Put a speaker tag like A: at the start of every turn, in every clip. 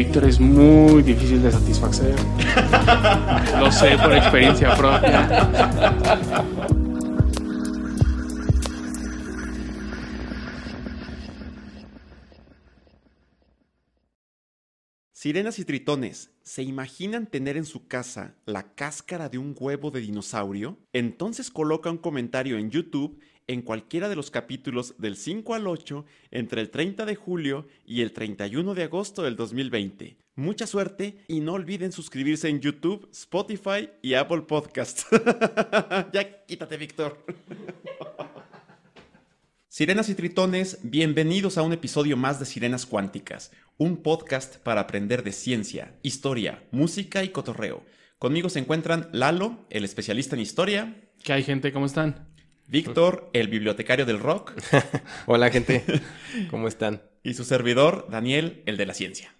A: Víctor es muy difícil de satisfacer. Lo sé por experiencia propia.
B: Sirenas y tritones, ¿se imaginan tener en su casa la cáscara de un huevo de dinosaurio? Entonces coloca un comentario en YouTube en cualquiera de los capítulos del 5 al 8 entre el 30 de julio y el 31 de agosto del 2020. Mucha suerte y no olviden suscribirse en YouTube, Spotify y Apple Podcast. ya quítate, Víctor. Sirenas y tritones, bienvenidos a un episodio más de Sirenas Cuánticas, un podcast para aprender de ciencia, historia, música y cotorreo. Conmigo se encuentran Lalo, el especialista en historia,
A: ¿Qué hay, gente? ¿Cómo están?
B: Víctor, el bibliotecario del rock,
C: Hola, gente. ¿Cómo están?
B: y su servidor, Daniel, el de la ciencia.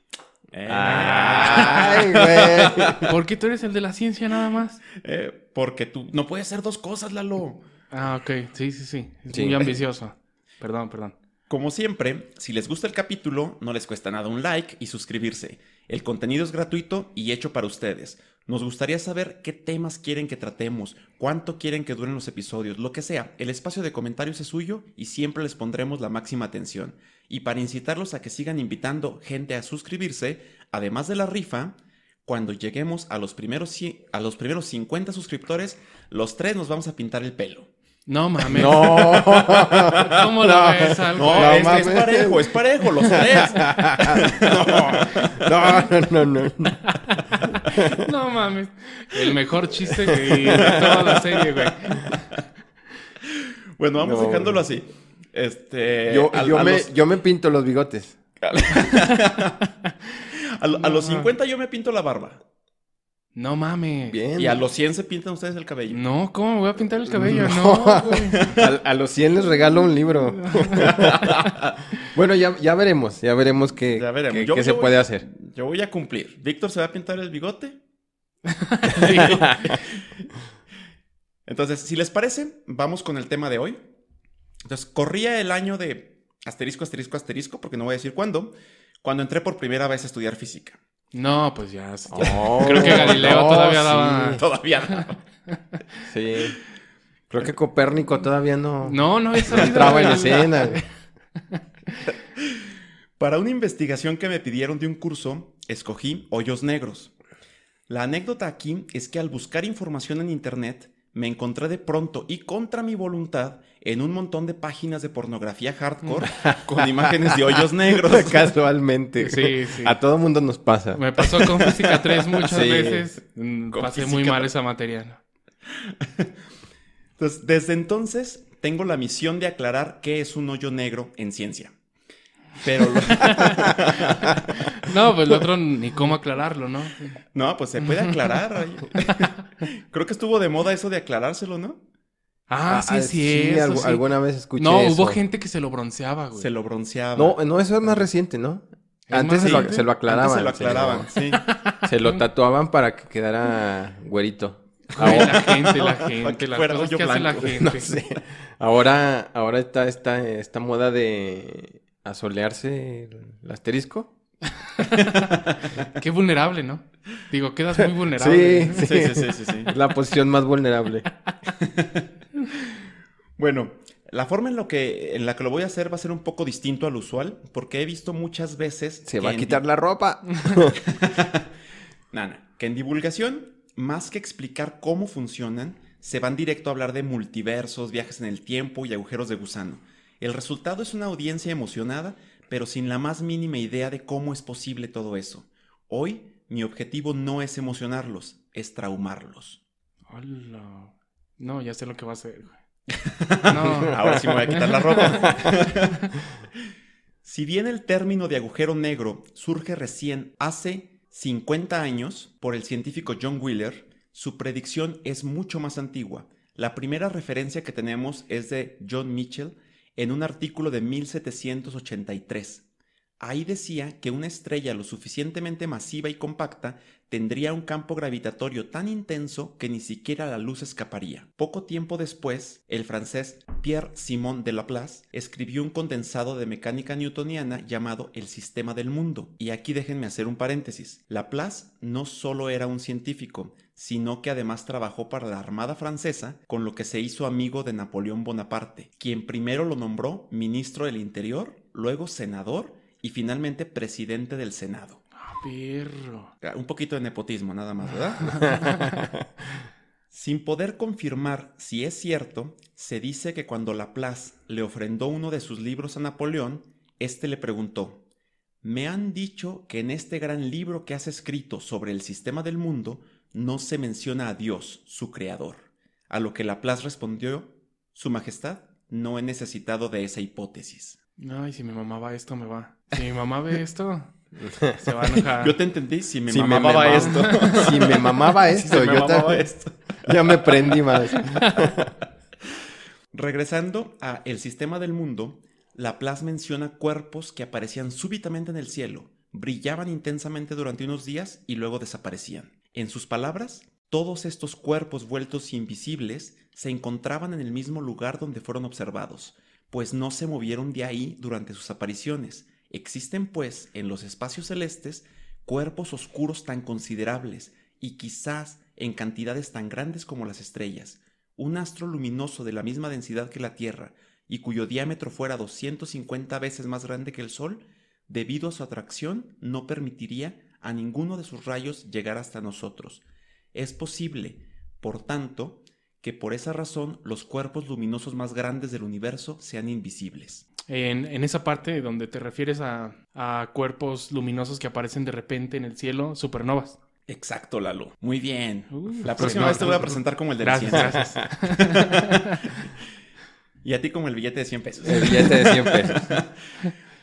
B: Eh,
C: Ay, güey.
A: ¿Por qué tú eres el de la ciencia nada más?
B: eh, porque tú no puedes hacer dos cosas, Lalo.
A: Ah, ok. Sí, sí, sí. Es
C: Sí.
A: muy ambicioso. Perdón, perdón.
B: Como siempre, si les gusta el capítulo, no les cuesta nada un like y suscribirse. El contenido es gratuito y hecho para ustedes. Nos gustaría saber qué temas quieren que tratemos, cuánto quieren que duren los episodios, lo que sea. El espacio de comentarios es suyo y siempre les pondremos la máxima atención. Y para incitarlos a que sigan invitando gente a suscribirse, además de la rifa, cuando lleguemos a los primeros, a los primeros 50 suscriptores, los tres nos vamos a pintar el pelo.
A: No mames.
C: No.
A: ¿Cómo lo ves, algo?
B: No,
C: No
B: es,
C: mames.
B: es parejo, es parejo, los tres.
C: No, no, no, no.
A: No mames. El mejor chiste de toda la serie, güey.
B: Bueno, vamos
C: No.
B: dejándolo así. Este.
C: Yo, me,
B: los,
C: yo me pinto los bigotes.
B: a los 50 yo me pinto la barba.
A: No mames.
C: Bien.
B: Y a los 100 se pintan ustedes el cabello.
A: No, ¿cómo me voy a pintar el cabello? No, güey.
C: A, a los 100 les regalo un libro. bueno, ya, ya veremos. Ya veremos qué,
B: Ya veremos.
C: qué-
B: Yo-
C: qué
B: yo
C: se
B: voy-
C: puede hacer.
B: Yo voy a cumplir. Víctor se va a pintar el bigote. Entonces, si les parece, vamos con el tema de hoy. Entonces, corría el año de asterisco, asterisco, asterisco, porque no voy a decir cuándo, cuando entré por primera vez a estudiar física.
A: No, pues ya. ya.
C: Oh,
A: Creo que Galileo
C: no,
A: todavía
C: sí,
A: daba-
B: Todavía.
C: Sí. Creo que Copérnico todavía no,
A: No, no había salido.
C: entraba en escena.
B: Para una investigación que me pidieron de un curso, escogí hoyos negros. La anécdota aquí es que al buscar información en internet, me encontré de pronto y contra mi voluntad en un montón de páginas de pornografía hardcore con imágenes de hoyos negros.
C: Casualmente.
A: Sí, sí.
C: A todo mundo nos pasa.
A: Me pasó con Física 3 muchas
C: Sí.
A: veces. Mm,
B: Con
A: Pasé
B: Física
A: muy mal
B: 3.
A: esa materia.
B: Entonces, desde entonces tengo la misión de aclarar qué es un hoyo negro en ciencia. Pero lo-
A: No, pues el otro ni cómo aclararlo, ¿no?
B: no, pues se puede aclarar. Creo que estuvo de moda eso de aclarárselo, ¿no?
A: Ah, sí, sí, eso sí.
C: alguna vez escuché
A: No,
C: eso.
A: hubo gente que se lo bronceaba, güey.
B: Se lo bronceaba.
C: No, no, eso es más reciente, ¿no?
A: ¿Es
C: Antes se lo, se lo aclaraban.
B: Antes se lo aclaraban, sí.
C: Se lo tatuaban para que quedara güerito. Ahora,
A: la gente, la gente, las cosas que hace la gente.
C: no sé. ahora, ahora está esta, esta moda de asolearse el asterisco.
A: Qué vulnerable, ¿no? Digo, quedas muy vulnerable.
C: Sí,
B: Sí, sí, sí, sí,
C: la posición más vulnerable.
B: Bueno, la forma en, lo que, en la que lo voy a hacer va a ser un poco distinto al usual, porque he visto muchas veces...
C: Se va a quitar la ropa.
B: Nana, que en divulgación, más que explicar cómo funcionan, se van directo a hablar de multiversos, viajes en el tiempo y agujeros de gusano. El resultado es una audiencia emocionada, pero sin la más mínima idea de cómo es posible todo eso. Hoy, mi objetivo no es emocionarlos, es traumarlos.
A: Hola. No, ya sé lo que va a hacer, güey. No.
B: Ahora sí me voy a quitar la ropa. si bien el término de agujero negro surge recién hace 50 años por el científico John Wheeler, Su predicción es mucho más antigua. La primera referencia que tenemos es de John Mitchell en un artículo de 1783. Ahí decía que una estrella lo suficientemente masiva y compacta tendría un campo gravitatorio tan intenso que ni siquiera la luz escaparía. Poco tiempo después, el francés Pierre-Simon de Laplace escribió un condensado de mecánica newtoniana llamado El Sistema del Mundo. Y aquí déjenme hacer un paréntesis. Laplace no solo era un científico, sino que además trabajó para la Armada Francesa, con lo que se hizo amigo de Napoleón Bonaparte, quien primero lo nombró ministro del Interior, luego senador y finalmente presidente del Senado.
A: Perro.
B: Un poquito de nepotismo nada más, ¿verdad? Sin poder confirmar si es cierto, se dice que cuando Laplace le ofrendó uno de sus libros a Napoleón, éste le preguntó, me han dicho que en este gran libro que has escrito sobre el sistema del mundo no se menciona a Dios, su creador. A lo que Laplace respondió, Su Majestad, no he necesitado de esa hipótesis.
A: Ay, si mi mamá va esto, me va. Si mi mamá ve esto, se va a enojar.
B: Yo te entendí, si mi
C: Si me
B: mamá va
C: mamaba-
B: esto.
C: Si me mamaba
B: Si
C: esto,
B: me
C: yo
B: mamaba
C: también-
B: esto.
C: ya me prendí más.
B: Regresando a El sistema del mundo, Laplace menciona cuerpos que aparecían súbitamente en el cielo, brillaban intensamente durante unos días y luego desaparecían. En sus palabras, todos estos cuerpos vueltos invisibles se encontraban en el mismo lugar donde fueron observados, pues no se movieron de ahí durante sus apariciones. Existen, pues, en los espacios celestes cuerpos oscuros tan considerables y quizás en cantidades tan grandes como las estrellas, un astro luminoso de la misma densidad que la Tierra y cuyo diámetro fuera 250 veces más grande que el Sol, debido a su atracción, no permitiría a ninguno de sus rayos llegar hasta nosotros. Es posible, por tanto, que por esa razón los cuerpos luminosos más grandes del universo sean invisibles.
A: En, en esa parte donde te refieres a, a cuerpos luminosos que aparecen de repente en el cielo, supernovas.
B: Exacto, Lalo. Muy bien.
A: Uh,
B: La
A: pues
B: próxima
A: no,
B: vez te voy a presentar como el de
A: Gracias,
B: la ciencia.
A: gracias.
B: Y a ti como el billete de 100 pesos.
C: El billete de 100 pesos.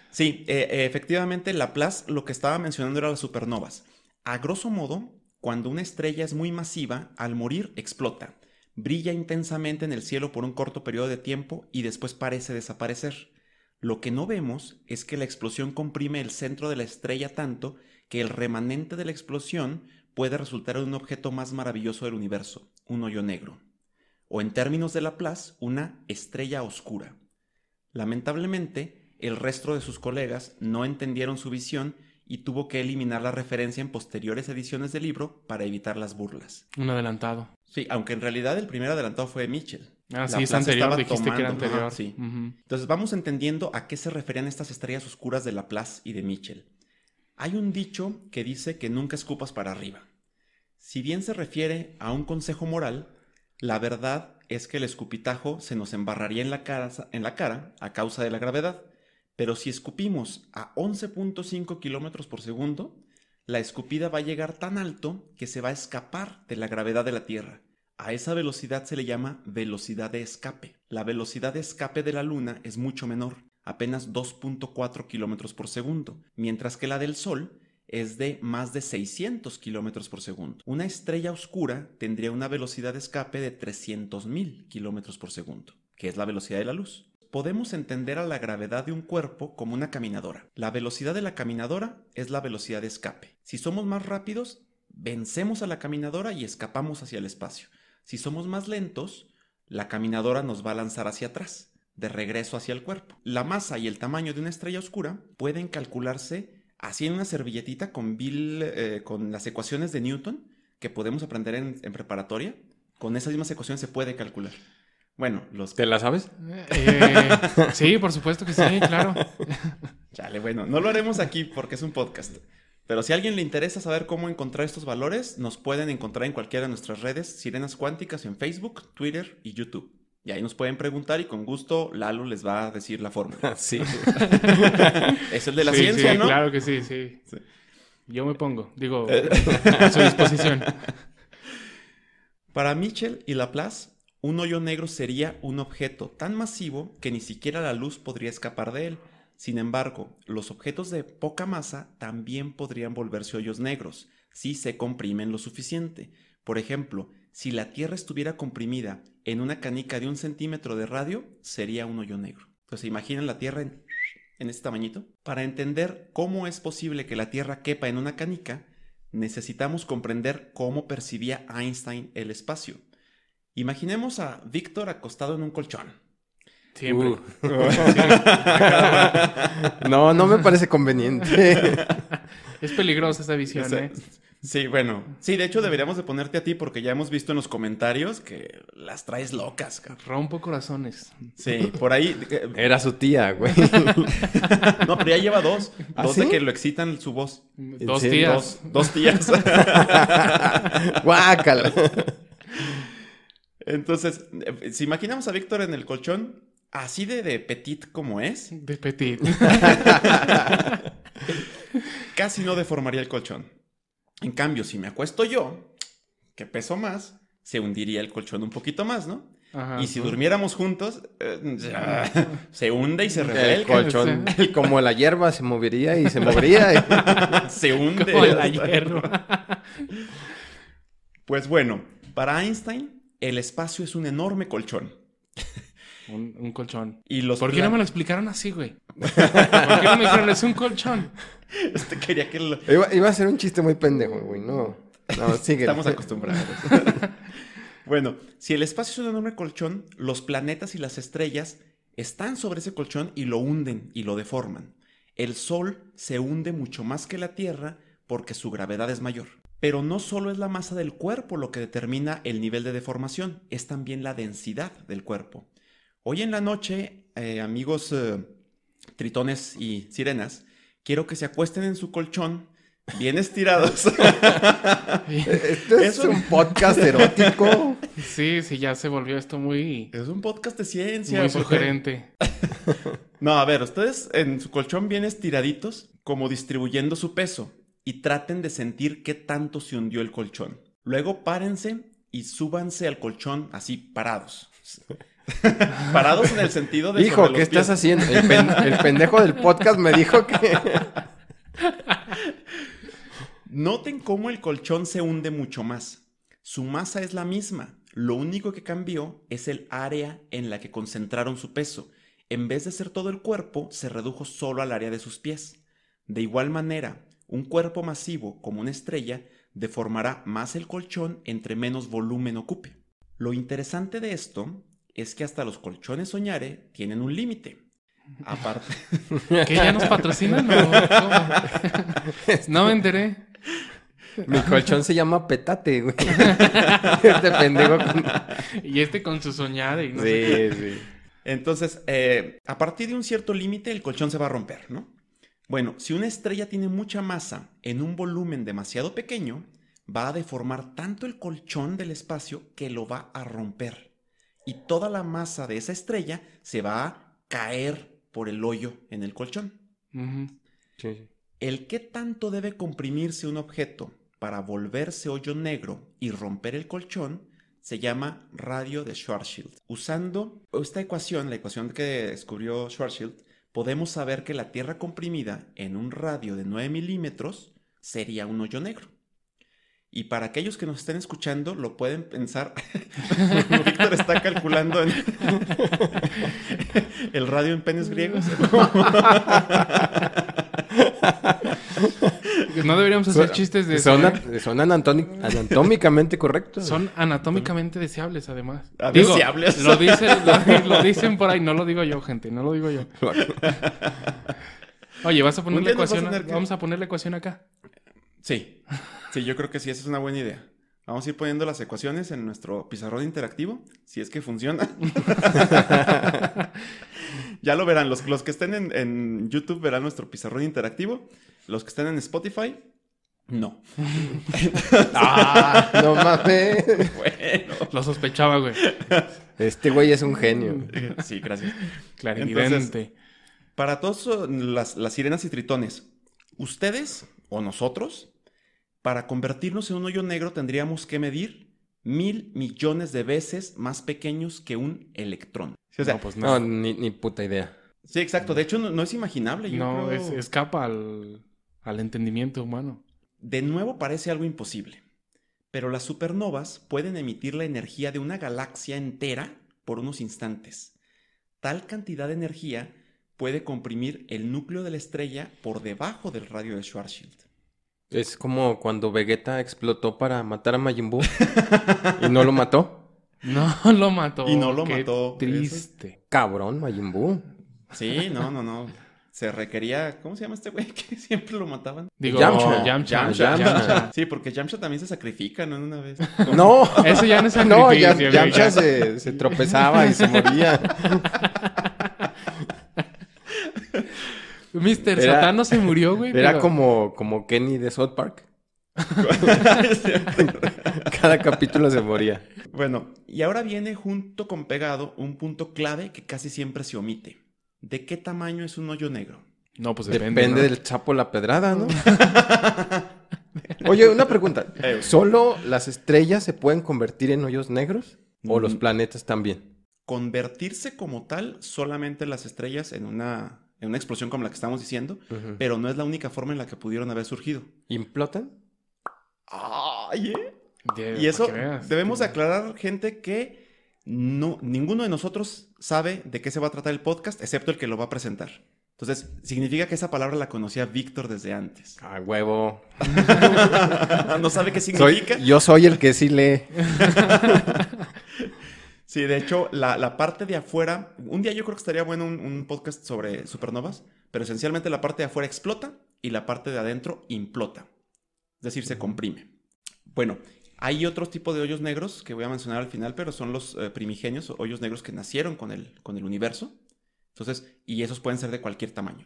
B: Sí, eh, eh, efectivamente, Laplace lo que estaba mencionando era las supernovas. A grosso modo, cuando una estrella es muy masiva, al morir explota, brilla intensamente en el cielo por un corto periodo de tiempo y después parece desaparecer. Lo que no vemos es que la explosión comprime el centro de la estrella tanto que el remanente de la explosión puede resultar en un objeto más maravilloso del universo, un hoyo negro. O en términos de Laplace, una estrella oscura. Lamentablemente, el resto de sus colegas no entendieron su visión y tuvo que eliminar la referencia en posteriores ediciones del libro para evitar las burlas.
A: Un adelantado.
B: Sí, aunque en realidad el primer adelantado fue Mitchell.
A: Ah, sí, es anterior. Dijiste que era anterior.
B: Ajá, sí. Entonces vamos entendiendo a qué se referían estas estrellas oscuras de Laplace y de Mitchell. Hay un dicho que dice que nunca escupas para arriba. Si bien se refiere a un consejo moral, la verdad es que el escupitajo se nos embarraría en la cara, en la cara a causa de la gravedad. Pero si escupimos a 11.5 kilómetros por segundo, la escupida va a llegar tan alto que se va a escapar de la gravedad de la Tierra. A esa velocidad se le llama velocidad de escape. La velocidad de escape de la Luna es mucho menor, apenas 2.4 kilómetros por segundo, mientras que la del Sol es de más de 600 kilómetros por segundo. Una estrella oscura tendría una velocidad de escape de 300.000 kilómetros por segundo, que es la velocidad de la luz. Podemos entender a la gravedad de un cuerpo como una caminadora. La velocidad de la caminadora es la velocidad de escape. Si somos más rápidos, vencemos a la caminadora y escapamos hacia el espacio. Si somos más lentos, la caminadora nos va a lanzar hacia atrás, de regreso hacia el cuerpo. La masa y el tamaño de una estrella oscura pueden calcularse así en una servilletita con, Bill, eh, con las ecuaciones de Newton que podemos aprender en, en preparatoria. Con esas mismas ecuaciones se puede calcular. Bueno, los...
C: ¿Te la sabes?
A: Eh, sí, por supuesto que sí, claro.
B: Chale, bueno, no lo haremos aquí porque es un podcast. Pero si a alguien le interesa saber cómo encontrar estos valores, nos pueden encontrar en cualquiera de nuestras redes Sirenas Cuánticas en Facebook, Twitter y YouTube. Y ahí nos pueden preguntar y con gusto Lalo les va a decir la fórmula.
C: Sí.
B: Es el de la
A: Sí,
B: ciencia,
A: sí,
B: ¿no?
A: Claro que sí, sí.
B: Sí.
A: Yo me pongo, digo, a su disposición.
B: Para Mitchell y Laplace, un hoyo negro sería un objeto tan masivo que ni siquiera la luz podría escapar de él. Sin embargo, los objetos de poca masa también podrían volverse hoyos negros si se comprimen lo suficiente. Por ejemplo, Si la Tierra estuviera comprimida en una canica de un centímetro de radio, sería un hoyo negro. Entonces, imaginen la Tierra en, en este tamañito. Para entender cómo es posible que la Tierra quepa en una canica, necesitamos comprender cómo percibía Einstein el espacio. Imaginemos a Víctor acostado en un colchón.
A: Siempre.
C: Uh. no, no me parece conveniente.
A: Es peligrosa esa visión,
B: O sea,
A: ¿eh?
B: Sí, bueno. Sí, de hecho deberíamos de ponerte a ti porque ya hemos visto en los comentarios que las traes locas. cabrón.
A: Rompo corazones.
B: Sí, por ahí. eh,
C: Era su tía, güey.
B: No, pero ya lleva dos.
C: ¿Ah,
B: Dos de que lo excitan su voz.
A: Dos días.
B: Dos, dos tías.
C: Guácala.
B: Entonces, eh, si imaginamos a Víctor en el colchón, así de, de petit como es,
A: De petit.
B: casi no deformaría el colchón. En cambio, si me acuesto yo, que peso más, se hundiría el colchón un poquito más, ¿no?
A: Ajá.
B: Y si durmiéramos juntos, eh, ya, se hunde y se
C: El
B: revuelca.
C: colchón, como la hierba, se movería y se movería. y-
B: se hunde.
A: Como la hierba.
B: Pues bueno, para Einstein, el espacio es un enorme colchón.
A: Un, un colchón.
B: Y los
A: ¿Por qué no me lo explicaron así, güey? ¿Por qué no me dijeron es un colchón?
B: Este quería que lo-
C: Iba, iba a ser un chiste muy pendejo, güey. No. No, sigue.
B: Estamos acostumbrados. bueno, si el espacio es un enorme colchón, los planetas y las estrellas están sobre ese colchón y lo hunden y lo deforman. El Sol se hunde mucho más que la Tierra porque su gravedad es mayor. Pero no solo es la masa del cuerpo lo que determina el nivel de deformación, es también la densidad del cuerpo. Hoy en la noche, eh, amigos eh, tritones y sirenas, quiero que se acuesten en su colchón, bien estirados.
C: Esto es
B: Eso-
C: un podcast erótico.
A: Sí, sí, ya se volvió esto muy,
B: Es un podcast de ciencia.
A: muy
B: porque-
A: sugerente.
B: No, a ver, ustedes en su colchón bien estiraditos, como distribuyendo su peso, y traten de sentir qué tanto se hundió el colchón. Luego párense y súbanse al colchón así parados. parados en el sentido de...
C: Hijo, ¿qué estás
B: pies.
C: haciendo? El, pen- el pendejo del podcast me dijo que...
B: Noten cómo el colchón se hunde mucho más. Su masa es la misma. Lo único que cambió es el área en la que concentraron su peso. En vez de ser todo el cuerpo, se redujo solo al área de sus pies. De igual manera, un cuerpo masivo como una estrella deformará más el colchón entre menos volumen ocupe. Lo interesante de esto es que hasta los colchones soñare tienen un límite. Aparte,
A: ¿Que ya nos patrocinan o cómo? No me enteré.
C: Mi colchón se llama Petate, güey. Este pendejo con...
A: Y este con su soñada y no sé qué.
C: Sí, sí.
B: Entonces, eh, a partir de un cierto límite, el colchón se va a romper, ¿no? Bueno, si una estrella tiene mucha masa en un volumen demasiado pequeño, va a deformar tanto el colchón del espacio que lo va a romper. Y toda la masa de esa estrella se va a caer por el hoyo en el colchón.
A: Ujú.
C: Sí, sí.
B: El qué tanto debe comprimirse un objeto para volverse hoyo negro y romper el colchón se llama radio de Schwarzschild. Usando esta ecuación, la ecuación que descubrió Schwarzschild, podemos saber que la Tierra comprimida en un radio de 9 milímetros sería un hoyo negro. Y para aquellos que nos estén escuchando, lo pueden pensar. Víctor está calculando en- el radio en penes griegos.
A: No deberíamos hacer
C: Son-
A: chistes de eso.
C: Son,
A: ¿eh?
C: a- son anatómicamente correctos.
A: Son anatómicamente deseables, además.
B: Ah,
A: Digo,
B: deseables.
A: Lo dicen, lo, lo dicen por ahí, no lo digo yo, gente, no lo digo yo. Oye, ¿vas a poner la
B: a
A: ecuación?
B: que-
A: Vamos a poner la ecuación acá.
B: Sí, sí, yo creo que sí, esa es una buena idea. Vamos a ir poniendo las ecuaciones en nuestro pizarrón interactivo, si es que funciona. ya lo verán, los, los que estén en, en YouTube verán nuestro pizarrón interactivo, los que estén en Spotify, no.
C: Ah, no mames.
B: Bueno,
A: Lo sospechaba, güey.
C: Este güey es un genio.
B: sí, gracias.
A: Clarividente.
B: Para todos uh, las, las sirenas y tritones, ustedes o nosotros, para convertirnos en un hoyo negro tendríamos que medir mil millones de veces más pequeños que un electrón. Sí, o sea,
A: no, pues
C: No,
A: no.
C: ni, ni puta idea.
B: sí, exacto. De hecho, no, no es imaginable. yo
A: No,
B: creo.
A: es- escapa al, al entendimiento humano.
B: De nuevo parece algo imposible. pero las supernovas pueden emitir la energía de una galaxia entera por unos instantes. Tal cantidad de energía puede comprimir el núcleo de la estrella por debajo del radio de Schwarzschild.
C: Es como cuando Vegeta explotó para matar a Majin Buu y no lo mató.
A: No lo mató.
B: Y no lo
A: qué
B: mató.
A: Triste.
C: Cabrón, Majin Buu.
B: Sí, no, no, no. Se requería. ¿Cómo se llama este güey que siempre lo mataban?
A: Digo,
C: Yamcha.
A: Yamcha.
B: Yamcha.
A: Yamcha.
B: Sí, porque Yamcha también se sacrifica, ¿no? En una vez.
C: No,
A: Eso ya no es
C: no,
A: sacrificio,
C: ya,
A: güey,
C: Yamcha
A: ya.
C: se, se tropezaba y se moría.
A: Mr.
C: Era-
A: Satán no se murió, güey.
C: Era
A: pero-
C: como, como Kenny de South Park. Cada capítulo se moría.
B: Bueno, y ahora viene junto con pegado un punto clave que casi siempre se omite. ¿De qué tamaño es un hoyo negro?
A: No, pues
C: Depende,
A: depende. ¿no?
C: del chapo la pedrada, ¿no? Oye, una pregunta.
B: Eh.
C: ¿Solo las estrellas se pueden convertir en hoyos negros? ¿O
B: Mm.
C: los planetas también?
B: Convertirse como tal solamente las estrellas en una, en una explosión como la que estamos diciendo, pero no es la única forma en la que pudieron haber surgido.
C: ¿Implotan?
B: Ay, ¿eh?
A: De-
B: Y eso
A: que veas.
B: debemos aclarar, gente, que no, ninguno de nosotros sabe de qué se va a tratar el podcast, excepto el que lo va a presentar. Entonces, significa que esa palabra la conocía Víctor desde antes.
C: Ah, huevo.
B: no sabe qué
C: Soy,
B: significa.
C: yo soy el que sí lee.
B: Sí, de hecho, la, la parte de afuera, un día yo creo que estaría bueno un, un podcast sobre supernovas, pero esencialmente la parte de afuera explota y la parte de adentro implota. Es decir, se comprime. Bueno, hay otros tipos de hoyos negros que voy a mencionar al final, pero son los eh, primigenios, hoyos negros que nacieron con el, con el universo. Entonces, y esos pueden ser de cualquier tamaño.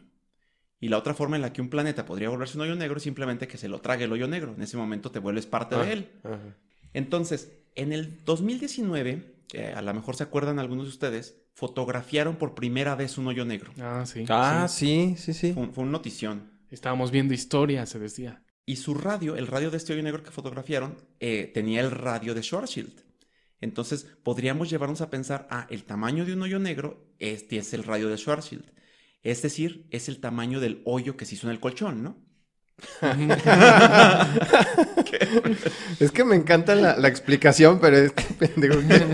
B: Y la otra forma en la que un planeta podría volverse un hoyo negro es simplemente que se lo trague el hoyo negro. En ese momento te vuelves parte
C: Ah,
B: de él.
C: ajá.
B: Entonces, en el 2019, a lo mejor se acuerdan algunos de ustedes, fotografiaron por primera vez un hoyo negro.
A: Ah, sí.
C: Ah,
A: sí.
C: sí, sí, sí.
B: Fue, un- fue una notición.
A: Estábamos viendo historia, se decía.
B: Y su radio, el radio de este hoyo negro que fotografiaron, eh, tenía el radio de Schwarzschild. Entonces, podríamos llevarnos a pensar, ah, el tamaño de un hoyo negro, este es el radio de Schwarzschild. Es decir, es el tamaño del hoyo que se hizo en el colchón, ¿no?
C: Es que me encanta la, la explicación, pero es que pendejo. Quiere,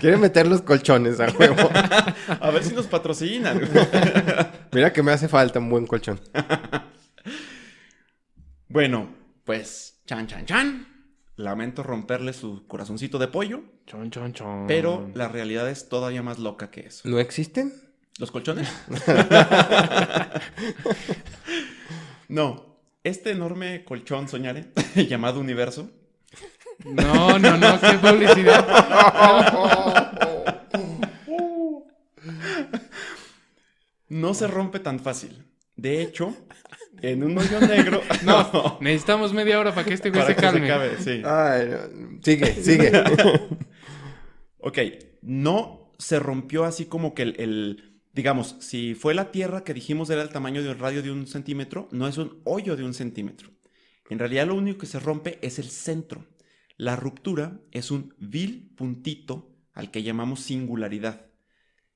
C: quiere meter los colchones a huevo.
B: A ver si nos patrocinan.
C: Mira que me hace falta un buen colchón.
B: bueno, pues, chan, chan, chan. Lamento romperle su corazoncito de pollo.
A: Chon, chon, chon.
B: Pero la realidad es todavía más loca que eso.
C: ¿No existen?
B: ¿Los colchones? no. Este enorme colchón, soñare, llamado universo,
A: No, no, no, qué publicidad.
B: no se rompe tan fácil. De hecho, en un hoyo negro...
A: No, necesitamos media hora para que este güey
B: para
A: se
B: que se
A: calme.
B: cabe, sí.
C: Ay, no. sigue, sigue.
B: Ok, no se rompió así como que el, el- digamos, si fue la Tierra que dijimos era el tamaño del radio de un centímetro, no es un hoyo de un centímetro. En realidad lo único que se rompe es el centro. La ruptura es un vil puntito al que llamamos singularidad.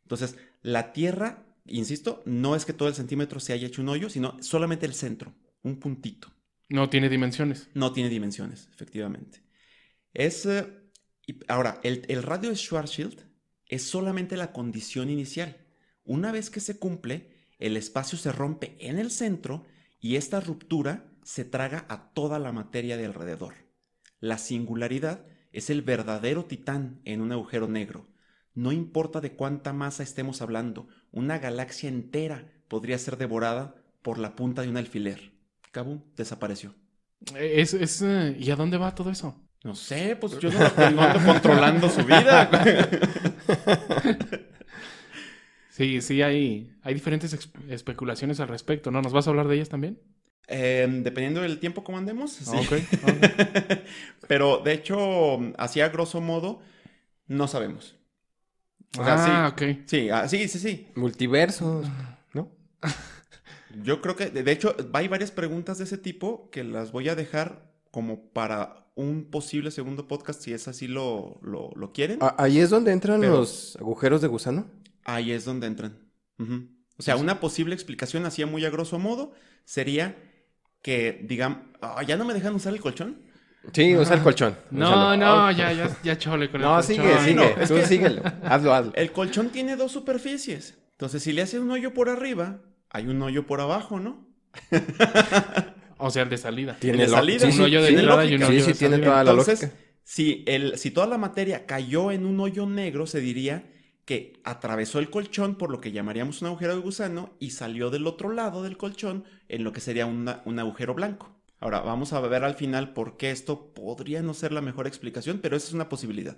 B: Entonces, la Tierra, insisto, no es que todo el centímetro se haya hecho un hoyo, sino solamente el centro, un puntito.
A: No tiene dimensiones.
B: No tiene dimensiones, efectivamente. Es. eh, ahora, el, el radio de Schwarzschild es solamente la condición inicial. Una vez que se cumple, el espacio se rompe en el centro y esta ruptura se traga a toda la materia de alrededor. La singularidad es el verdadero titán en un agujero negro. No importa de cuánta masa estemos hablando, una galaxia entera podría ser devorada por la punta de un alfiler. Kabum, desapareció.
A: Eh, Es, es, eh, ¿Y a dónde va todo eso?
B: No sé, pues yo no, no ando controlando su vida.
A: Sí, sí, hay, hay diferentes especulaciones al respecto, ¿no? ¿Nos vas a hablar de ellas también?
B: Eh, dependiendo del tiempo como andemos, sí.
A: Ok, ok.
B: Pero de hecho, así a grosso modo, no sabemos. O sea,
A: ah,
B: sí.
A: ok.
B: Sí, ah, sí, sí, sí.
C: Multiversos, ¿no?
B: Yo creo que, de hecho, hay varias preguntas de ese tipo que las voy a dejar como para un posible segundo podcast, si es así lo, lo, lo quieren.
C: Ah, Ahí es donde entran
B: Pero-
C: los agujeros de gusano.
B: Ahí es donde entran. O sea, una posible explicación, así muy a grosso modo, sería que, digamos, ah, ya no me dejan usar el colchón.
C: Sí, usa el colchón.
A: No,
C: úsalo.
A: no,
C: Ah,
A: ya, ya, ya chole con
C: No,
A: el
C: sigue,
A: colchón.
C: sigue.
B: no, es
C: Tú
B: que-
C: síguelo. Hazlo, hazlo.
B: El colchón tiene dos superficies. Entonces, si le hace un hoyo por arriba, hay un hoyo por abajo, ¿no?
A: O sea, el de salida.
B: el de
C: lo-
B: salida,
A: un hoyo de
C: sí,
A: entrada y un hoyo
C: Sí,
A: de
C: sí, tiene
A: salida.
C: toda la
B: Entonces,
C: lógica.
B: si, el, si toda la materia cayó en un hoyo negro, se diría que atravesó el colchón por lo que llamaríamos un agujero de gusano y salió del otro lado del colchón en lo que sería una- un agujero blanco. Ahora, vamos a ver al final por qué esto podría no ser la mejor explicación, pero esa es una posibilidad.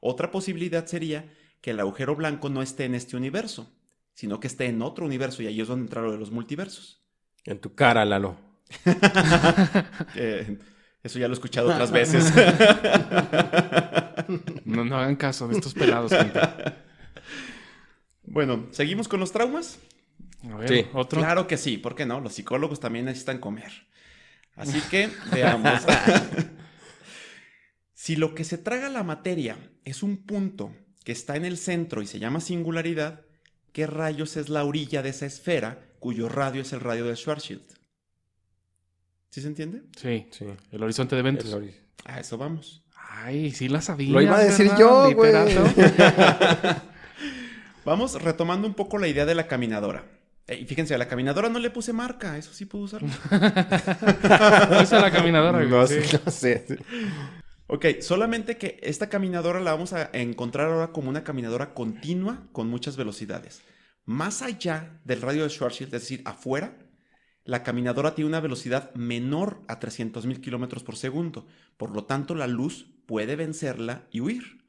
B: Otra posibilidad sería que el agujero blanco no esté en este universo, sino que esté en otro universo y ahí es donde entra lo de los multiversos.
C: En tu cara, Lalo.
B: Eh, eso ya lo he escuchado otras veces.
A: No, no hagan caso de estos pelados, gente.
B: Bueno, ¿seguimos con los traumas?
A: A ver,
C: Sí.
A: otro.
B: Claro que sí, ¿por qué no? Los psicólogos también necesitan comer. Así que veamos. si lo que se traga la materia es un punto que está en el centro y se llama singularidad, ¿qué rayos es la orilla de esa esfera cuyo radio es el radio de Schwarzschild? ¿Sí se entiende?
A: Sí,
C: Sí.
A: el horizonte de eventos.
B: A eso vamos.
A: Ay, sí la sabía.
C: Lo iba a decir yo, güey.
B: Vamos retomando un poco la idea de la caminadora. Eh, Y fíjense, a la caminadora no le puse marca, eso sí puedo usarlo.
A: Esa es la caminadora. Sí.
C: no sé.
B: Ok, solamente que esta caminadora la vamos a encontrar ahora como una caminadora continua con muchas velocidades. Más allá del radio de Schwarzschild, es decir, afuera, la caminadora tiene una velocidad menor a 300.000 kilómetros por segundo. Por lo tanto, la luz puede vencerla y huir.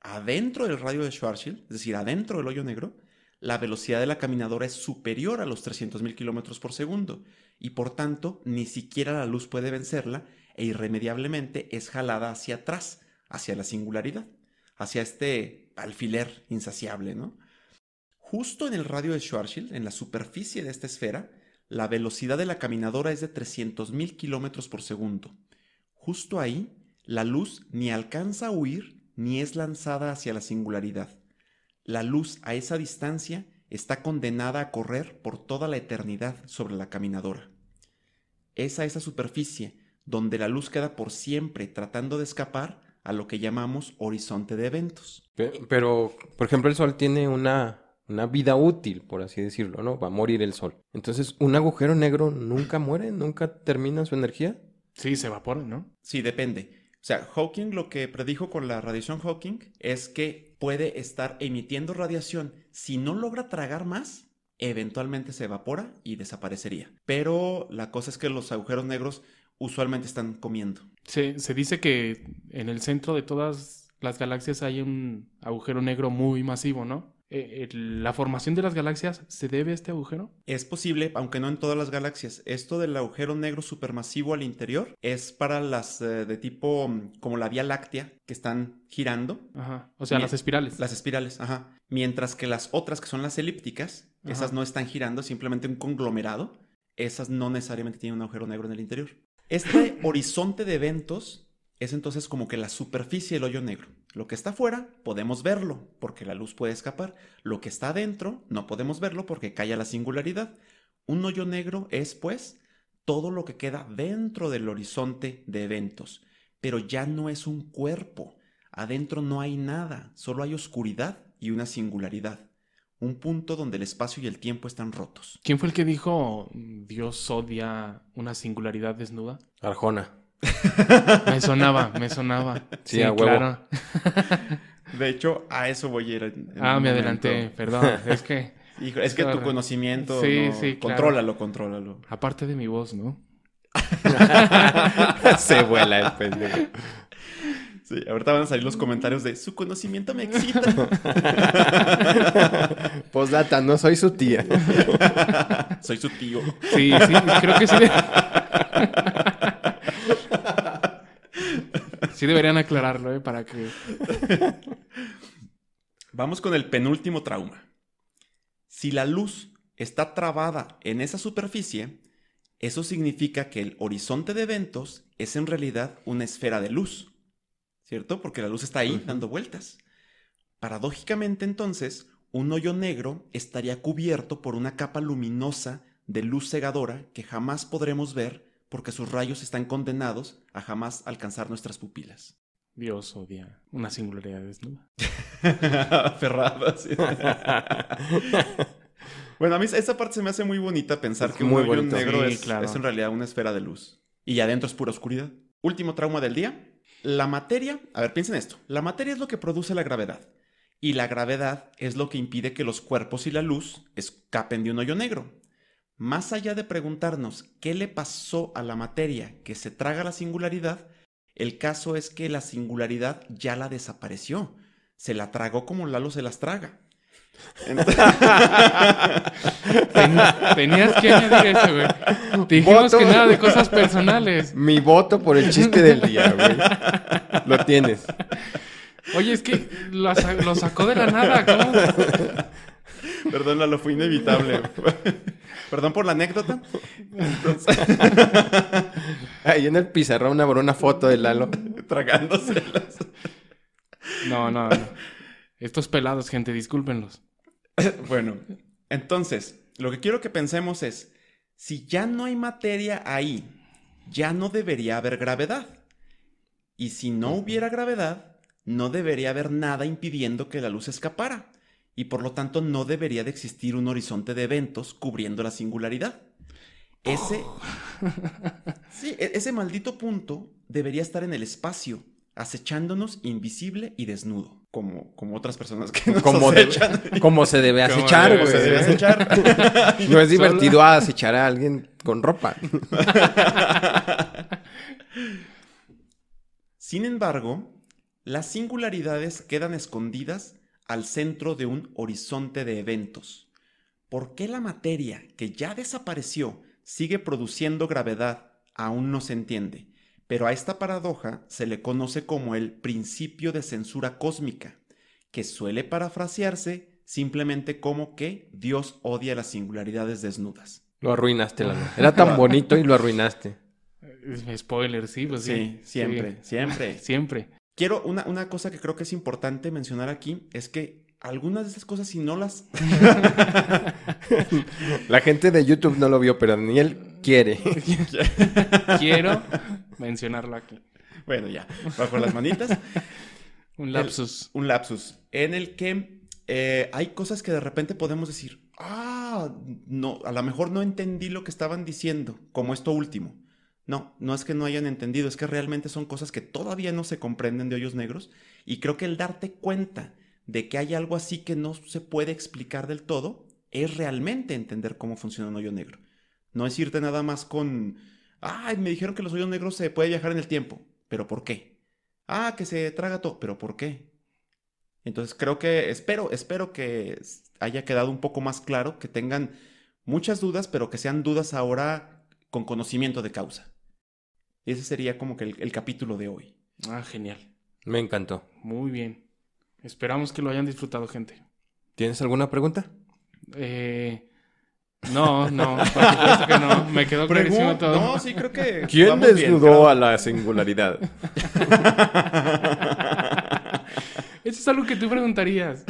B: Adentro del radio de Schwarzschild, es decir, adentro del hoyo negro, la velocidad de la caminadora es superior a los 300.000 kilómetros por segundo y por tanto ni siquiera la luz puede vencerla e irremediablemente es jalada hacia atrás, hacia la singularidad, hacia este alfiler insaciable, ¿no? Justo en el radio de Schwarzschild, en la superficie de esta esfera, la velocidad de la caminadora es de 300.000 kilómetros por segundo. Justo ahí, la luz ni alcanza a huir ni es lanzada hacia la singularidad. La luz a esa distancia está condenada a correr por toda la eternidad sobre la caminadora. Es a esa superficie donde la luz queda por siempre tratando de escapar a lo que llamamos horizonte de eventos.
C: Pe- Pero, por ejemplo, el sol tiene una, una vida útil, por así decirlo, ¿no? Va a morir el sol. Entonces, ¿un agujero negro nunca muere? ¿Nunca termina su energía?
A: Sí, se evapora, ¿no?
B: Sí, depende. O sea, Hawking lo que predijo con la radiación Hawking es que puede estar emitiendo radiación. Si no logra tragar más, eventualmente se evapora y desaparecería. Pero la cosa es que los agujeros negros usualmente están comiendo.
A: Se, se dice que en el centro de todas las galaxias hay un agujero negro muy masivo, ¿no? Eh, ¿La formación de las galaxias se debe a este agujero?
B: Es posible, aunque no en todas las galaxias. Esto del agujero negro supermasivo al interior es para las eh, de tipo mm, como la Vía Láctea que están girando.
A: Ajá. O sea, las espirales.
B: Las espirales, ajá. Mientras que las otras que son las elípticas,
A: Ajá.
B: esas no están girando, simplemente un conglomerado. Esas no necesariamente tienen un agujero negro en el interior. Este horizonte de eventos es entonces como que la superficie del hoyo negro. Lo que está afuera podemos verlo porque la luz puede escapar. Lo que está adentro no podemos verlo porque cae a la singularidad. Un hoyo negro es pues todo lo que queda dentro del horizonte de eventos, pero ya no es un cuerpo. Adentro no hay nada, solo hay oscuridad y una singularidad. Un punto donde el espacio y el tiempo están rotos.
A: ¿Quién fue el que dijo Dios odia una singularidad desnuda?
C: Arjona.
A: Me sonaba, me sonaba.
C: Sí, a huevo.
B: De hecho, a eso voy a ir. en- en
A: Ah, me
B: momento.
A: adelanté, perdón. Es que,
B: Hijo, es que tu
A: Claro.
B: conocimiento.
A: Sí,
B: no-
A: sí, claro.
B: Contrólalo, contrólalo.
A: aparte de mi voz, ¿no?
C: Se vuela el pendejo.
B: Sí, ahorita van a salir los comentarios de su conocimiento me excita.
C: Postdata, no soy su tía.
B: Soy su tío.
A: Sí, sí, creo que sí. Sí deberían aclararlo, ¿eh? Para que...
B: Vamos con el penúltimo trauma. Si la luz está trabada en esa superficie, eso significa que el horizonte de eventos es en realidad una esfera de luz, ¿cierto? Porque la luz está ahí dando vueltas. Paradójicamente entonces, un hoyo negro estaría cubierto por una capa luminosa de luz cegadora que jamás podremos ver porque sus rayos están condenados a jamás alcanzar nuestras pupilas.
A: Dios odia una singularidad desnuda.
B: Aferrado. así. bueno, a mí esa parte se me hace muy bonita pensar
C: Es
B: que un
C: muy
B: hoyo negro
A: Sí,
B: es,
A: claro.
B: es en realidad una esfera de luz. Y adentro es pura oscuridad. Último trauma del día. La materia, a ver, piensen esto. La materia es lo que produce la gravedad. Y la gravedad es lo que impide que los cuerpos y la luz escapen de un hoyo negro. Más allá de preguntarnos qué le pasó a la materia que se traga la singularidad, el caso es que la singularidad ya la desapareció. Se la tragó como Lalo se las traga. Entonces-
A: Ten- tenías que añadir eso, güey. Dijimos
C: Voto.
A: que nada de cosas personales.
C: Mi voto por el chiste del día, güey. Lo tienes.
A: Oye, es que lo sacó de la nada, ¿cómo?
B: Perdón, Lalo, fue inevitable. Perdón por la anécdota. Entonces,
C: Ahí en el pizarrón habrá una foto de Lalo.
B: tragándoselas.
A: No, no, no. Estos pelados, gente, discúlpenlos.
B: Bueno, entonces, lo que quiero que pensemos es, si ya no hay materia ahí, ya no debería haber gravedad. Y si no hubiera gravedad, no debería haber nada impidiendo que la luz escapara. Y por lo tanto no debería de existir un horizonte de eventos cubriendo la singularidad. Ese, sí, e- ese maldito punto debería estar en el espacio, acechándonos invisible y desnudo, como, como otras personas que nos
C: Como,
B: acechan.
C: de- como se debe acechar, güey.
B: se debe acechar.
C: No es divertido acechar a alguien con ropa.
B: Sin embargo, las singularidades quedan escondidas al centro de un horizonte de eventos. ¿Por qué la materia que ya desapareció sigue produciendo gravedad? Aún no se entiende, pero a esta paradoja se le conoce como el principio de censura cósmica, que suele parafrasearse simplemente como que Dios odia las singularidades desnudas.
C: Lo arruinaste, Lalo. Era tan bonito y lo arruinaste.
A: Eh, Spoiler, sí, pues sí.
B: Sí, siempre, siempre.
A: Siempre.
B: Quiero una, una cosa que creo que es importante mencionar aquí, es que algunas de estas cosas, si no las...
C: La gente de YouTube no lo vio, pero Daniel quiere.
A: Quiero mencionarlo aquí.
B: bueno, ya, bajo las manitas.
A: Un lapsus.
B: Un lapsus en el que eh, hay cosas que de repente podemos decir, ah, no, a lo mejor no entendí lo que estaban diciendo, como esto último. No, no es que no hayan entendido, es que realmente son cosas que todavía no se comprenden de hoyos negros y creo que el darte cuenta de que hay algo así que no se puede explicar del todo es realmente entender cómo funciona un hoyo negro. No es irte nada más con, ay, me dijeron que los hoyos negros se puede viajar en el tiempo, pero ¿por qué? Ah, que se traga todo, pero ¿por qué? Entonces creo que, espero, espero que haya quedado un poco más claro, que tengan muchas dudas, pero que sean dudas ahora con conocimiento de causa. Ese sería como que el, el capítulo de hoy.
A: Ah, genial.
C: Me encantó.
A: Muy bien. Esperamos que lo hayan disfrutado, gente.
C: ¿Tienes alguna pregunta?
A: Eh, no, no, por supuesto que no. Me quedó clarísimo todo.
B: No, sí, creo que.
C: ¿Quién
B: vamos bien,
C: desnudó a la singularidad?
A: Eso es algo que tú preguntarías.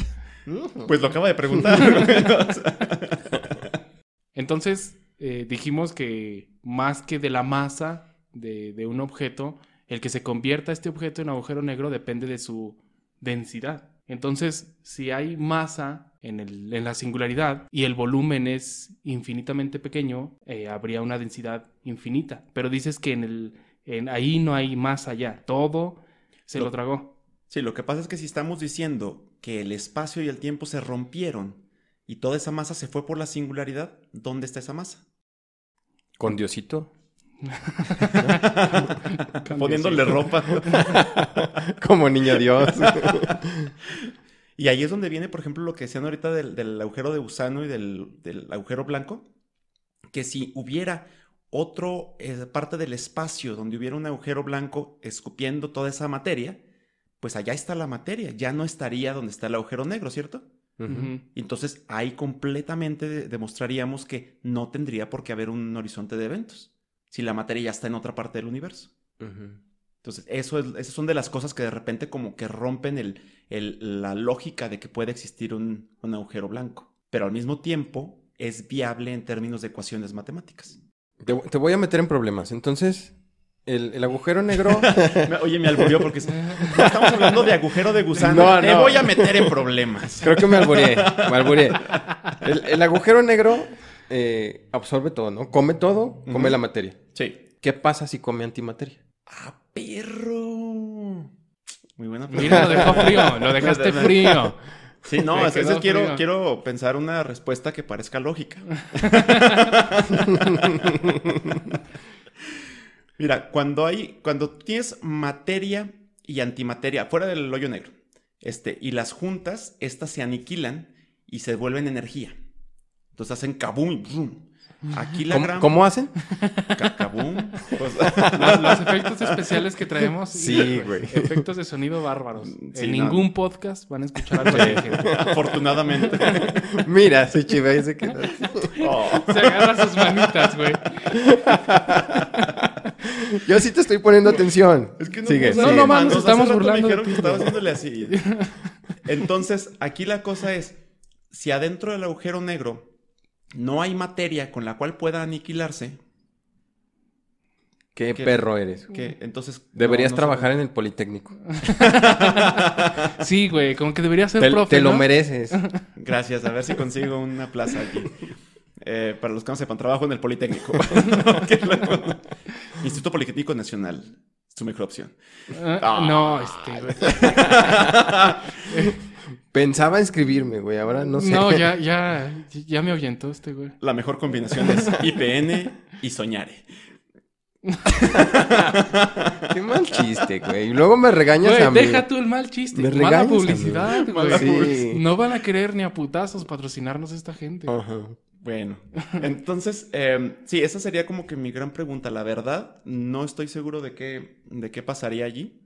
B: Pues lo acaba de preguntar.
A: Entonces, eh, dijimos que más que de la masa de, de un objeto, el que se convierta este objeto en agujero negro depende de su densidad. Entonces, si hay masa en, el- en la singularidad y el volumen es infinitamente pequeño, eh, habría una densidad infinita. Pero dices que en el, en, ahí no hay más allá. Todo se lo,
B: Lo-
A: tragó.
B: Sí, lo que pasa es que si estamos diciendo que el espacio y el tiempo se rompieron y toda esa masa se fue por la singularidad, ¿dónde está esa masa?
C: ¿Con Diosito?
B: Poniéndole ropa.
C: Como niño Dios.
B: Y ahí es donde viene, por ejemplo, lo que decían ahorita del, del agujero de gusano y del, del agujero blanco, que si hubiera otro eh, parte del espacio donde hubiera un agujero blanco escupiendo toda esa materia, pues allá está la materia, ya no estaría donde está el agujero negro, ¿cierto? Entonces ahí completamente de- demostraríamos que no tendría por qué haber un horizonte de eventos, si la materia ya está en otra parte del universo. Entonces, eso es, esas son de las cosas que de repente como que rompen el, el- la lógica de que puede existir un, un agujero blanco. Pero al mismo tiempo es viable en términos de ecuaciones matemáticas.
C: Te, te voy a meter en problemas. Entonces, el, el agujero negro...
B: Oye, me alburió porque estamos hablando de agujero de gusano.
C: No,
B: Te
C: no.
B: voy a meter en problemas.
C: Creo que me albureé, me el agujero negro eh, absorbe todo, ¿no? Come todo, come la materia.
B: Sí.
C: ¿Qué pasa si come antimateria?
B: ¡Ah, perro! Muy buena
A: Mira, lo dejó frío, lo dejaste frío.
B: Sí, no,
A: Me
B: es que
A: quedó
B: quiero, quiero pensar una respuesta que parezca lógica. Mira, cuando hay, cuando tienes materia y antimateria fuera del hoyo negro, este, y las juntas, estas se aniquilan y se vuelven energía. Entonces hacen kabum y brum. Aquí la
C: ¿Cómo,
B: gran
C: cómo hacen?
B: Pues,
A: Los, los efectos especiales que traemos.
C: Sí, güey.
A: Efectos de sonido bárbaros.
B: Sí,
A: en
B: no.
A: ningún podcast van a escuchar algo así.
B: afortunadamente.
C: Mira, se chiva y se queda.
B: Oh.
A: Se agarra sus manitas, güey.
C: Yo sí te estoy poniendo atención.
B: Es que no,
C: Sigue,
A: No, no mames, estamos
B: me
A: burlando de
B: dijeron que estaba haciéndole así. Entonces, aquí la cosa es, si adentro del agujero negro no hay materia con la cual pueda aniquilarse,
C: Qué perro eres.
B: que entonces...
C: Deberías
B: no- no
C: trabajar
B: se-
C: en el Politécnico.
A: Sí, güey, como que debería ser
C: Te,
A: profe,
C: te lo mereces.
B: Gracias, a ver si consigo una plaza aquí. Eh, para los que no sepan, trabajo en el Politécnico. Instituto Politécnico Nacional. Es tu mejor opción.
A: Ah, No, este, güey.
C: Pensaba inscribirme, güey. Ahora no sé.
A: No, ya, ya, ya me ahuyentó este, güey.
B: La mejor combinación es IPN y Soñare.
C: Qué mal chiste, güey. Y luego me regañas
A: Güey,
C: a mí.
A: deja tú el mal chiste.
C: Me
A: Mala
C: regañas a mí.
A: publicidad,
B: Mala
A: güey. No van a querer ni a putazos patrocinarnos esta gente.
C: Ajá.
B: Bueno, entonces, eh, sí, esa sería como que mi gran pregunta. La verdad, no estoy seguro de qué, de qué pasaría allí.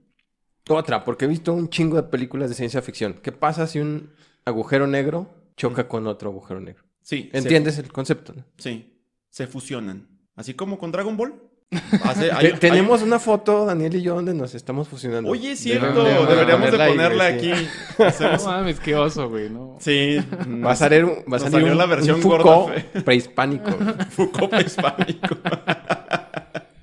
C: Otra, porque he visto un chingo de películas de ciencia ficción. ¿Qué pasa si un agujero negro choca con otro agujero negro?
B: Sí. se-
C: ¿Entiendes el concepto? no?
B: sí, se fusionan. Así como con Dragon Ball. Hace- hay-
C: tenemos una foto, Daniel y yo, donde nos estamos fusionando.
B: Oye, es cierto,
A: Deberíamos
B: deberíamos de
C: ponerla güey, sí.
B: aquí. Hacemos-
A: No mames, qué oso, güey, no.
B: Sí.
C: Va a salir, un- va a salir un,
B: la versión
C: un Foucault prehispánico.
B: Foucault prehispánico.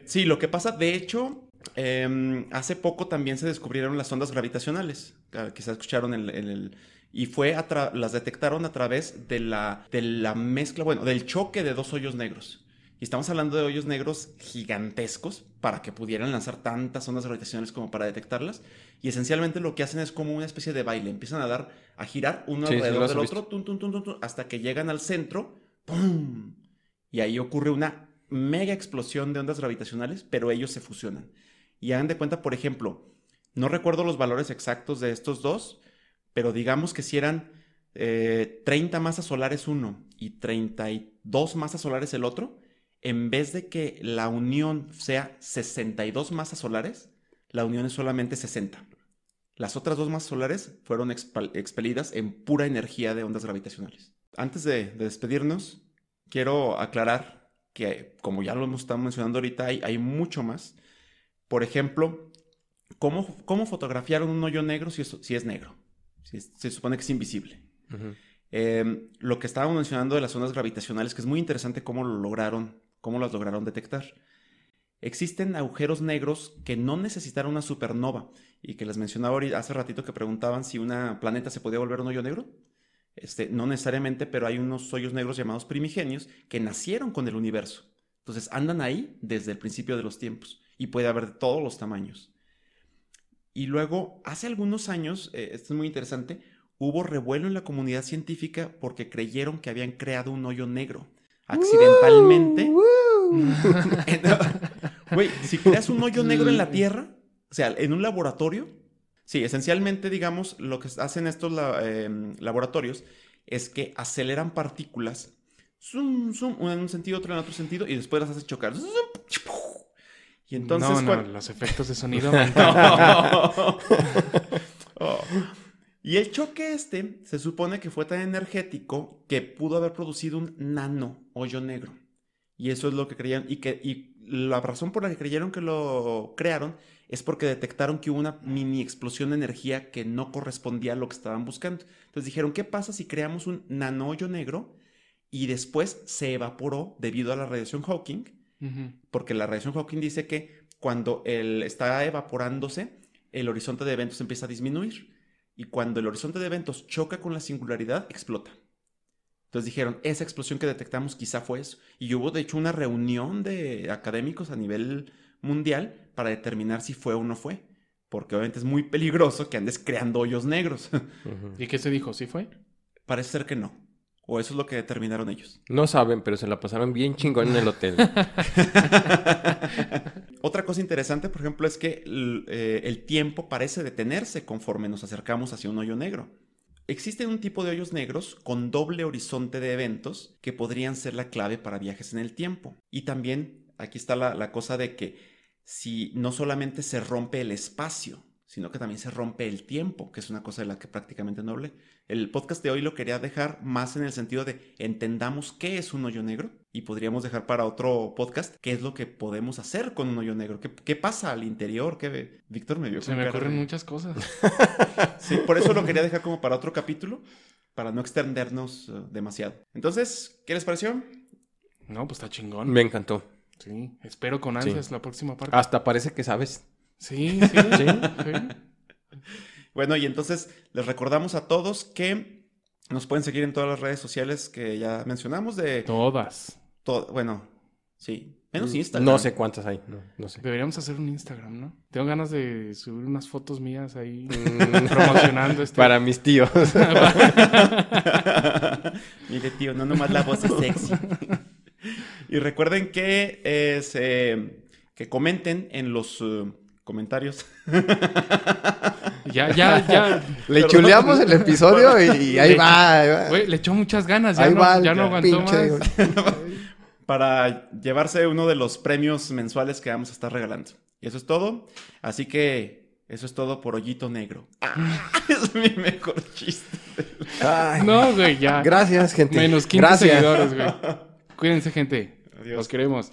B: sí, lo que pasa, de hecho, eh, hace poco también se descubrieron las ondas gravitacionales. que Quizás escucharon el... y fue a las detectaron a través de la, de la mezcla, bueno, del choque de dos hoyos negros. Y estamos hablando de hoyos negros gigantescos para que pudieran lanzar tantas ondas gravitacionales como para detectarlas. Y esencialmente lo que hacen es como una especie de baile. Empiezan a dar, a girar uno
C: Sí,
B: alrededor del
C: visto.
B: otro, tum, hasta que llegan al centro. ¡Pum! Y ahí ocurre una mega explosión de ondas gravitacionales, pero ellos se fusionan. Y hagan de cuenta, por ejemplo, no recuerdo los valores exactos de estos dos, pero digamos que si eran eh, 30 masas solares uno y 32 masas solares el otro, en vez de que la unión sea 62 masas solares, la unión es solamente 60. Las otras dos masas solares fueron expelidas en pura energía de ondas gravitacionales. Antes de, de despedirnos, quiero aclarar que, como ya lo hemos estado mencionando ahorita, hay mucho más. Por ejemplo, ¿cómo, cómo fotografiaron un hoyo negro si es, si es negro? Si es- se supone que es invisible. Eh, lo que estábamos mencionando de las ondas gravitacionales, que es muy interesante cómo lo lograron, cómo las lograron detectar. Existen agujeros negros que no necesitaron una supernova y que les mencionaba hace ratito que preguntaban si un planeta se podía volver un hoyo negro. Este, no necesariamente, pero hay unos hoyos negros llamados primigenios que nacieron con el universo. Entonces andan ahí desde el principio de los tiempos y puede haber de todos los tamaños. Y luego, hace algunos años, eh, esto es muy interesante, hubo revuelo en la comunidad científica porque creyeron que habían creado un hoyo negro. Accidentalmente. Güey, si creas un hoyo negro en la Tierra, o sea, en un laboratorio, sí, esencialmente, digamos, lo que hacen estos em, laboratorios es que aceleran partículas, zoom, zoom, una en un sentido, otra en otro sentido, y después las hacen chocar. Zoom, Y entonces...
A: no, no, los efectos de sonido.
B: Oh. Y el choque este se supone que fue tan energético que pudo haber producido un nano hoyo negro. Y eso es lo que creían. Y, que, y la razón por la que creyeron que lo crearon es porque detectaron que hubo una mini explosión de energía que no correspondía a lo que estaban buscando. Entonces dijeron, ¿qué pasa si creamos un nano hoyo negro y después se evaporó debido a la radiación Hawking? Porque la radiación Hawking dice que cuando el, está evaporándose, el horizonte de eventos empieza a disminuir. Y cuando el horizonte de eventos choca con la singularidad, explota. Entonces dijeron, esa explosión que detectamos quizá fue eso. Y hubo de hecho una reunión de académicos a nivel mundial para determinar si fue o no fue. Porque obviamente es muy peligroso que andes creando hoyos negros.
A: ¿Y qué se dijo? ¿Sí fue?
B: Parece ser que no. O eso es lo que determinaron ellos.
C: No saben, pero se la pasaron bien chingón en el hotel.
B: Otra cosa interesante, por ejemplo, es que eh, el tiempo parece detenerse conforme nos acercamos hacia un hoyo negro. Existe un tipo de hoyos negros con doble horizonte de eventos que podrían ser la clave para viajes en el tiempo. Y también aquí está la, la cosa de que si no solamente se rompe el espacio, sino que también se rompe el tiempo, que es una cosa de la que prácticamente no hablé. El podcast de hoy lo quería dejar más en el sentido de entendamos qué es un hoyo negro y podríamos dejar para otro podcast qué es lo que podemos hacer con un hoyo negro, qué, qué pasa al interior, qué Víctor me vio
A: Se me ocurren
B: de-
A: muchas cosas.
B: Sí, por eso lo quería dejar como para otro capítulo, para no extendernos eh, demasiado. Entonces, ¿qué les pareció?
A: No, pues está chingón.
C: Me encantó.
A: Sí, espero con ansias la próxima parte.
C: Hasta parece que sabes.
A: Sí, sí, sí.
B: Bueno, y entonces les recordamos a todos que nos pueden seguir en todas las redes sociales que ya mencionamos de
A: Todas.
B: todo, bueno, sí, menos
C: Mm,
B: Instagram.
C: No sé cuántas hay. No, no sé.
A: Deberíamos hacer un Instagram, ¿no? Tengo ganas de subir unas fotos mías ahí
C: Mm,
A: promocionando este.
C: Para mis tíos.
B: Mire, tío, no nomás la voz es sexy. y recuerden que, eh, se- que comenten en los eh, comentarios.
A: Ya, ya, ya.
C: Le chuleamos el episodio y ahí va. ahí va.
A: Güey, le echó muchas ganas. Ya,
C: Ahí
A: no,
C: va
A: ya no aguantó
C: pinche-
A: más.
B: para llevarse uno de los premios mensuales que vamos a estar regalando. Y eso es todo. Así que eso es todo por Hoyito Negro. Ah, es mi mejor chiste.
C: Ay,
A: No, güey, ya.
C: Gracias, gente.
A: Menos 15
C: Gracias.
A: seguidores, güey. Cuídense, gente.
B: Adiós.
A: Los queremos.